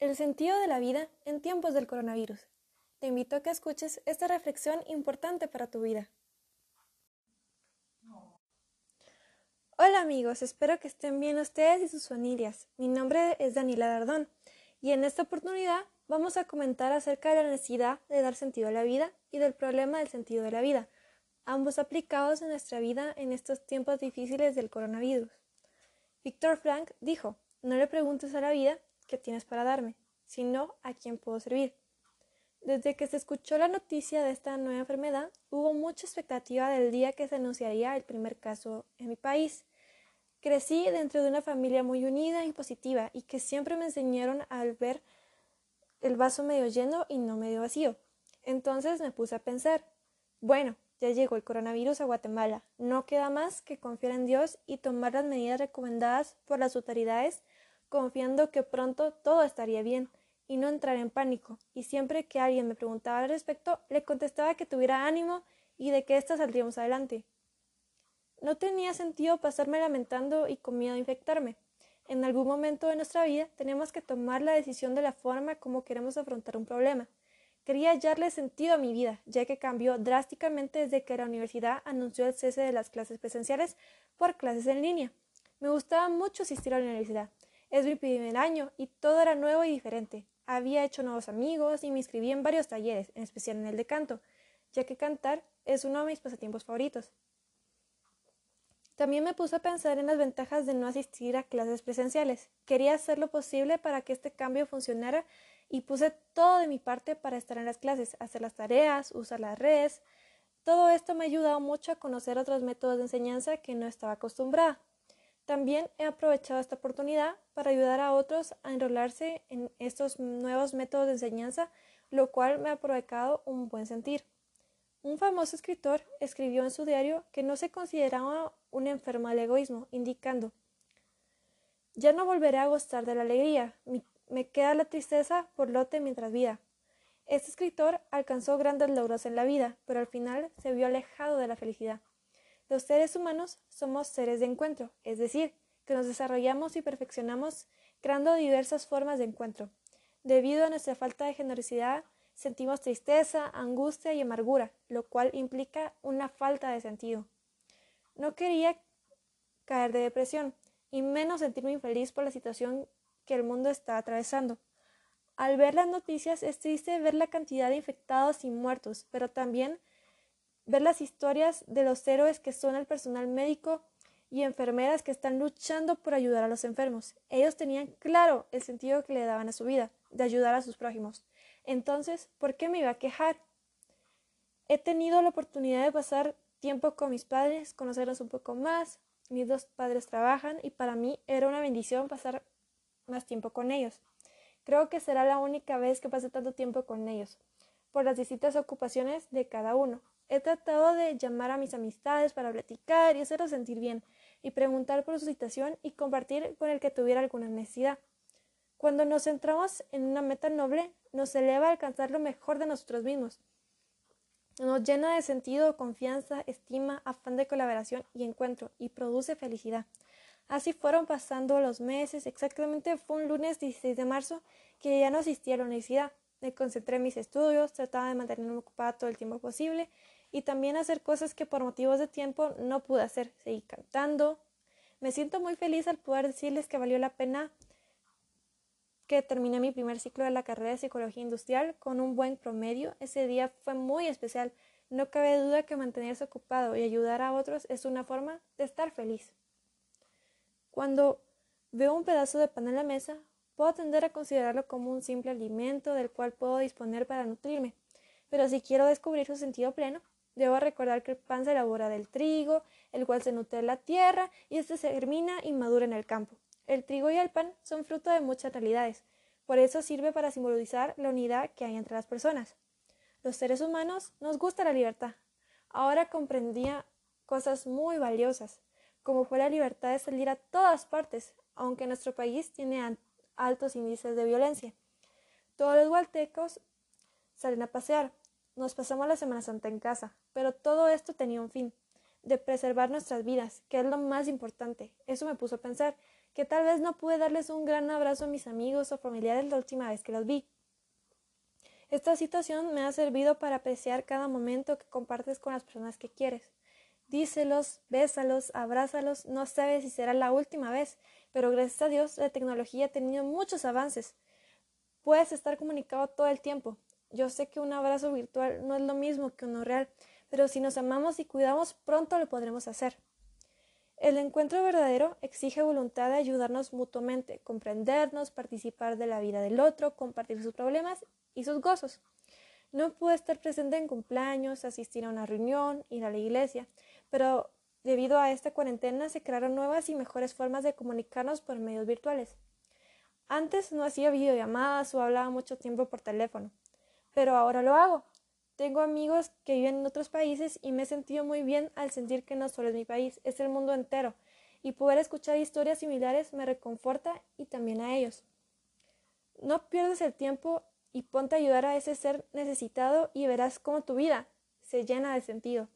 El sentido de la vida en tiempos del coronavirus. Te invito a que escuches esta reflexión importante para tu vida. Hola amigos, espero que estén bien ustedes y sus familias. Mi nombre es Daniela Dardón y en esta oportunidad vamos a comentar acerca de la necesidad de dar sentido a la vida y del problema del sentido de la vida, ambos aplicados en nuestra vida en estos tiempos difíciles del coronavirus. Víctor Frank dijo, no le preguntes a la vida qué tienes para darme, sino a quién puedo servir. Desde que se escuchó la noticia de esta nueva enfermedad, hubo mucha expectativa del día que se anunciaría el primer caso en mi país. Crecí dentro de una familia muy unida y positiva y que siempre me enseñaron a ver el vaso medio lleno y no medio vacío. Entonces me puse a pensar, bueno, ya llegó el coronavirus a Guatemala. No queda más que confiar en Dios y tomar las medidas recomendadas por las autoridades, confiando que pronto todo estaría bien y no entrar en pánico. Y siempre que alguien me preguntaba al respecto, le contestaba que tuviera ánimo y de que ésta saldríamos adelante. No tenía sentido pasarme lamentando y con miedo a infectarme. En algún momento de nuestra vida tenemos que tomar la decisión de la forma como queremos afrontar un problema. Quería hallarle sentido a mi vida, ya que cambió drásticamente desde que la universidad anunció el cese de las clases presenciales por clases en línea. Me gustaba mucho asistir a la universidad. Es mi primer año y todo era nuevo y diferente. Había hecho nuevos amigos y me inscribí en varios talleres, en especial en el de canto, ya que cantar es uno de mis pasatiempos favoritos. También me puse a pensar en las ventajas de no asistir a clases presenciales. Quería hacer lo posible para que este cambio funcionara y puse todo de mi parte para estar en las clases, hacer las tareas, usar las redes. Todo esto me ha ayudado mucho a conocer otros métodos de enseñanza que no estaba acostumbrada. También he aprovechado esta oportunidad para ayudar a otros a enrolarse en estos nuevos métodos de enseñanza, lo cual me ha provocado un buen sentir. Un famoso escritor escribió en su diario que no se consideraba un enfermo del egoísmo, indicando Ya no volveré a gustar de la alegría, me queda la tristeza por lote mientras vida. Este escritor alcanzó grandes logros en la vida, pero al final se vio alejado de la felicidad. Los seres humanos somos seres de encuentro, es decir, que nos desarrollamos y perfeccionamos creando diversas formas de encuentro. Debido a nuestra falta de generosidad, sentimos tristeza, angustia y amargura, lo cual implica una falta de sentido. No quería caer de depresión, y menos sentirme infeliz por la situación que el mundo está atravesando. Al ver las noticias es triste ver la cantidad de infectados y muertos, pero también ver las historias de los héroes que son el personal médico y enfermeras que están luchando por ayudar a los enfermos. Ellos tenían claro el sentido que le daban a su vida, de ayudar a sus prójimos. Entonces, ¿por qué me iba a quejar? He tenido la oportunidad de pasar tiempo con mis padres, conocerlos un poco más. Mis dos padres trabajan y para mí era una bendición pasar más tiempo con ellos. Creo que será la única vez que pase tanto tiempo con ellos, por las distintas ocupaciones de cada uno. He tratado de llamar a mis amistades para platicar y hacerlos sentir bien, y preguntar por su situación y compartir con el que tuviera alguna necesidad. Cuando nos centramos en una meta noble, nos eleva a alcanzar lo mejor de nosotros mismos. Nos llena de sentido, confianza, estima, afán de colaboración y encuentro, y produce felicidad. Así fueron pasando los meses, exactamente fue un lunes 16 de marzo que ya no asistí a la universidad. Me concentré en mis estudios, trataba de mantenerme ocupada todo el tiempo posible y también hacer cosas que por motivos de tiempo no pude hacer. Seguí cantando. Me siento muy feliz al poder decirles que valió la pena que terminé mi primer ciclo de la carrera de psicología industrial con un buen promedio. Ese día fue muy especial. No cabe duda que mantenerse ocupado y ayudar a otros es una forma de estar feliz. Cuando veo un pedazo de pan en la mesa, puedo tender a considerarlo como un simple alimento del cual puedo disponer para nutrirme. Pero si quiero descubrir su sentido pleno, debo recordar que el pan se elabora del trigo, el cual se nutre de la tierra y este se germina y madura en el campo. El trigo y el pan son fruto de muchas realidades, por eso sirve para simbolizar la unidad que hay entre las personas. Los seres humanos nos gusta la libertad. Ahora comprendía cosas muy valiosas como fue la libertad de salir a todas partes, aunque nuestro país tiene altos índices de violencia. Todos los gualtecos salen a pasear. Nos pasamos la Semana Santa en casa, pero todo esto tenía un fin, de preservar nuestras vidas, que es lo más importante. Eso me puso a pensar que tal vez no pude darles un gran abrazo a mis amigos o familiares la última vez que los vi. Esta situación me ha servido para apreciar cada momento que compartes con las personas que quieres. Díselos, bésalos, abrázalos, no sabes si será la última vez, pero gracias a Dios la tecnología ha tenido muchos avances. Puedes estar comunicado todo el tiempo. Yo sé que un abrazo virtual no es lo mismo que uno real, pero si nos amamos y cuidamos, pronto lo podremos hacer. El encuentro verdadero exige voluntad de ayudarnos mutuamente, comprendernos, participar de la vida del otro, compartir sus problemas y sus gozos. No pude estar presente en cumpleaños, asistir a una reunión, ir a la iglesia, pero debido a esta cuarentena se crearon nuevas y mejores formas de comunicarnos por medios virtuales. Antes no hacía videollamadas o hablaba mucho tiempo por teléfono, pero ahora lo hago. Tengo amigos que viven en otros países y me he sentido muy bien al sentir que no solo es mi país, es el mundo entero, y poder escuchar historias similares me reconforta y también a ellos. No pierdas el tiempo y ponte a ayudar a ese ser necesitado y verás cómo tu vida se llena de sentido.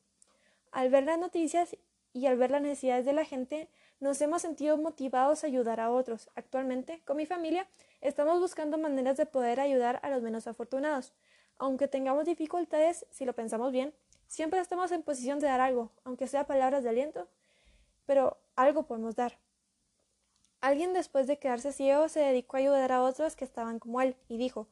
Al ver las noticias y al ver las necesidades de la gente, nos hemos sentido motivados a ayudar a otros. Actualmente, con mi familia, estamos buscando maneras de poder ayudar a los menos afortunados. Aunque tengamos dificultades, si lo pensamos bien, siempre estamos en posición de dar algo, aunque sea palabras de aliento, pero algo podemos dar. Alguien después de quedarse ciego se dedicó a ayudar a otros que estaban como él y dijo,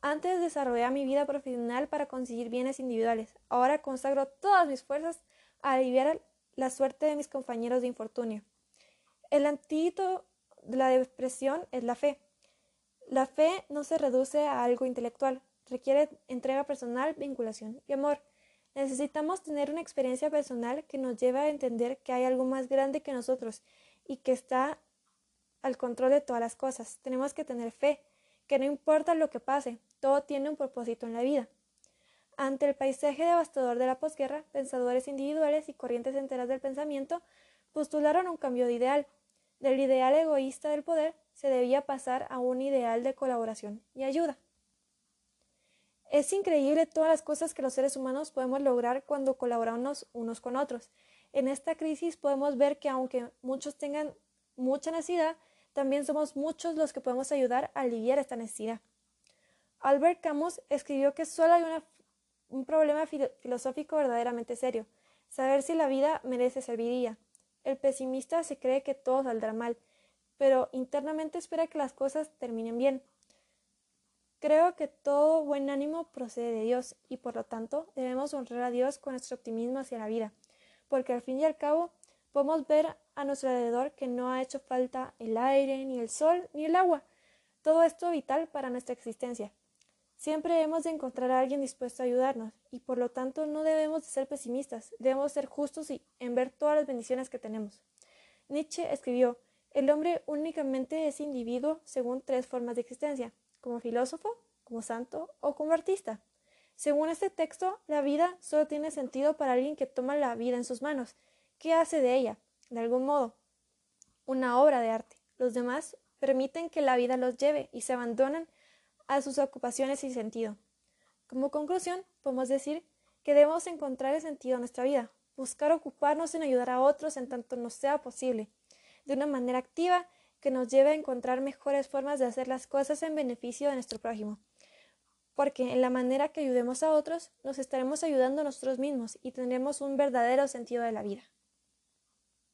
antes desarrollé mi vida profesional para conseguir bienes individuales, ahora consagro todas mis fuerzas a aliviar la suerte de mis compañeros de infortunio. El antídoto de la depresión es la fe. La fe no se reduce a algo intelectual, requiere entrega personal, vinculación y amor. Necesitamos tener una experiencia personal que nos lleve a entender que hay algo más grande que nosotros y que está al control de todas las cosas. Tenemos que tener fe, que no importa lo que pase, todo tiene un propósito en la vida. Ante el paisaje devastador de la posguerra, pensadores individuales y corrientes enteras del pensamiento postularon un cambio de ideal. Del ideal egoísta del poder se debía pasar a un ideal de colaboración y ayuda. Es increíble todas las cosas que los seres humanos podemos lograr cuando colaboramos unos con otros. En esta crisis podemos ver que aunque muchos tengan mucha necesidad, también somos muchos los que podemos ayudar a aliviar esta necesidad. Albert Camus escribió que solo hay un problema filosófico verdaderamente serio, saber si la vida merece ser vivida. El pesimista se cree que todo saldrá mal, pero internamente espera que las cosas terminen bien. Creo que todo buen ánimo procede de Dios y por lo tanto debemos honrar a Dios con nuestro optimismo hacia la vida, porque al fin y al cabo podemos ver a nuestro alrededor que no ha hecho falta el aire, ni el sol, ni el agua, todo esto vital para nuestra existencia. Siempre hemos de encontrar a alguien dispuesto a ayudarnos y por lo tanto no debemos de ser pesimistas, debemos ser justos y en ver todas las bendiciones que tenemos. Nietzsche escribió, el hombre únicamente es individuo según tres formas de existencia, como filósofo, como santo o como artista. Según este texto, la vida solo tiene sentido para alguien que toma la vida en sus manos. ¿Qué hace de ella? De algún modo, una obra de arte. Los demás permiten que la vida los lleve y se abandonan a sus ocupaciones sin sentido. Como conclusión, podemos decir que debemos encontrar el sentido en nuestra vida, buscar ocuparnos en ayudar a otros en tanto nos sea posible, de una manera activa que nos lleve a encontrar mejores formas de hacer las cosas en beneficio de nuestro prójimo. Porque en la manera que ayudemos a otros, nos estaremos ayudando a nosotros mismos y tendremos un verdadero sentido de la vida.